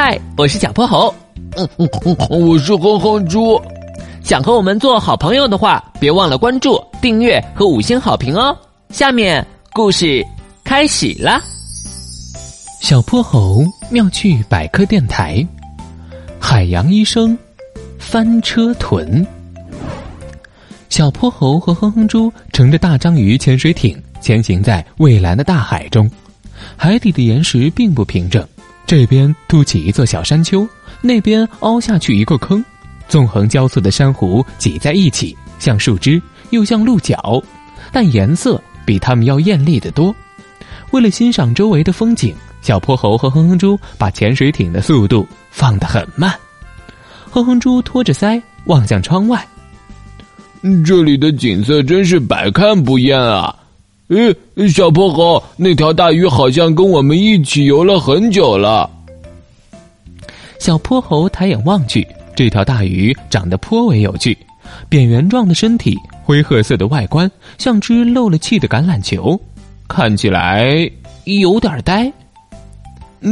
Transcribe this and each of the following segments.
嗨，我是小泼猴。嗯嗯嗯，我是哼哼猪。想和我们做好朋友的话，别忘了关注、订阅和五星好评哦。下面故事开始啦。小泼猴妙趣百科电台，海洋医生翻车豚。小泼猴和哼哼猪乘着大章鱼潜水艇前行在蔚蓝的大海中，海底的岩石并不平整，这边凸起一座小山丘，那边凹下去一个坑，纵横交错的珊瑚挤在一起，像树枝又像鹿角，但颜色比它们要艳丽的多。为了欣赏周围的风景。小泼猴和哼哼猪把潜水艇的速度放得很慢，哼哼猪托着腮望向窗外，这里的景色真是百看不厌啊！诶，小泼猴，那条大鱼好像跟我们一起游了很久了。小泼猴抬眼望去，这条大鱼长得颇为有趣，扁圆状的身体，灰褐色的外观，像只漏了气的橄榄球，看起来有点呆。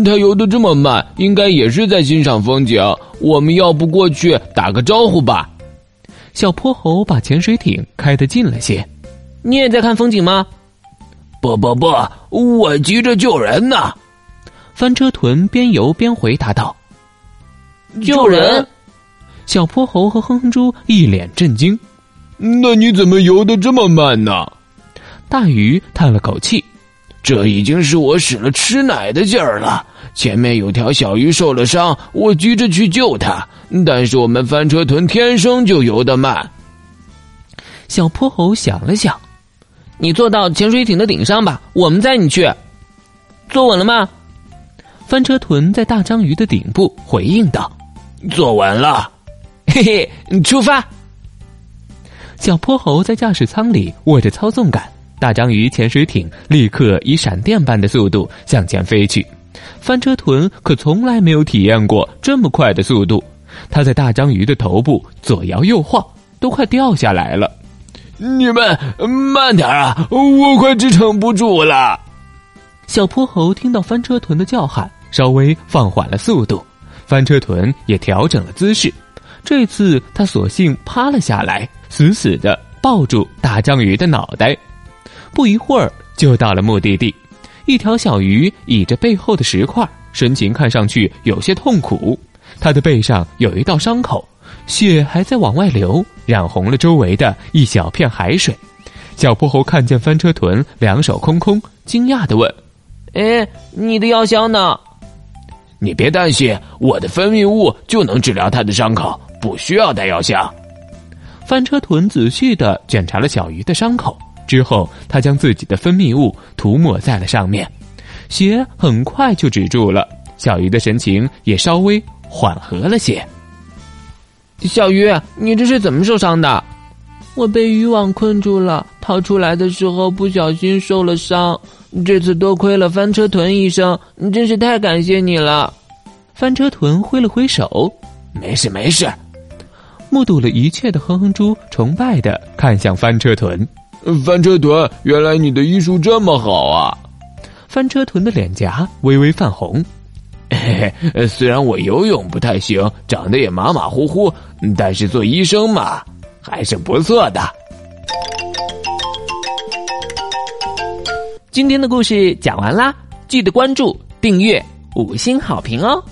它游得这么慢，应该也是在欣赏风景。我们要不过去打个招呼吧？小泼猴把潜水艇开得近了些。你也在看风景吗？不不不，我急着救人呢。翻车豚边游边回答道：“救人？”小泼猴和哼哼猪一脸震惊。那你怎么游的这么慢呢？大鱼叹了口气。这已经是我使了吃奶的劲儿了。前面有条小鱼受了伤，我急着去救它，但是我们翻车豚天生就游得慢。小泼猴想了想：“你坐到潜水艇的顶上吧，我们载你去。坐稳了吗？”翻车豚在大章鱼的顶部回应道：“坐稳了。”嘿嘿，出发。小泼猴在驾驶舱里握着操纵杆。大章鱼潜水艇立刻以闪电般的速度向前飞去，翻车豚可从来没有体验过这么快的速度。它在大章鱼的头部左摇右晃，都快掉下来了。你们慢点啊，我快支撑不住了。小泼猴听到翻车豚的叫喊，稍微放缓了速度。翻车豚也调整了姿势，这次他索性趴了下来，死死的抱住大章鱼的脑袋。不一会儿就到了目的地，一条小鱼倚着背后的石块，神情看上去有些痛苦。它的背上有一道伤口，血还在往外流，染红了周围的一小片海水。小泼猴看见翻车豚两手空空，惊讶的问：“哎，你的药箱呢？”“你别担心，我的分泌物就能治疗他的伤口，不需要带药箱。”翻车豚仔细的检查了小鱼的伤口。之后，他将自己的分泌物涂抹在了上面，血很快就止住了，小鱼的神情也稍微缓和了些。小鱼，你这是怎么受伤的？我被渔网困住了，逃出来的时候不小心受了伤。这次多亏了翻车豚医生，真是太感谢你了。翻车豚挥了挥手，没事没事。目睹了一切的哼哼猪崇拜的看向翻车豚。翻车豚，原来你的医术这么好啊！翻车豚的脸颊微微泛红。嘿 嘿，虽然我游泳不太行，长得也马马虎虎，但是做医生嘛，还是不错的。今天的故事讲完啦，记得关注、订阅、五星好评哦！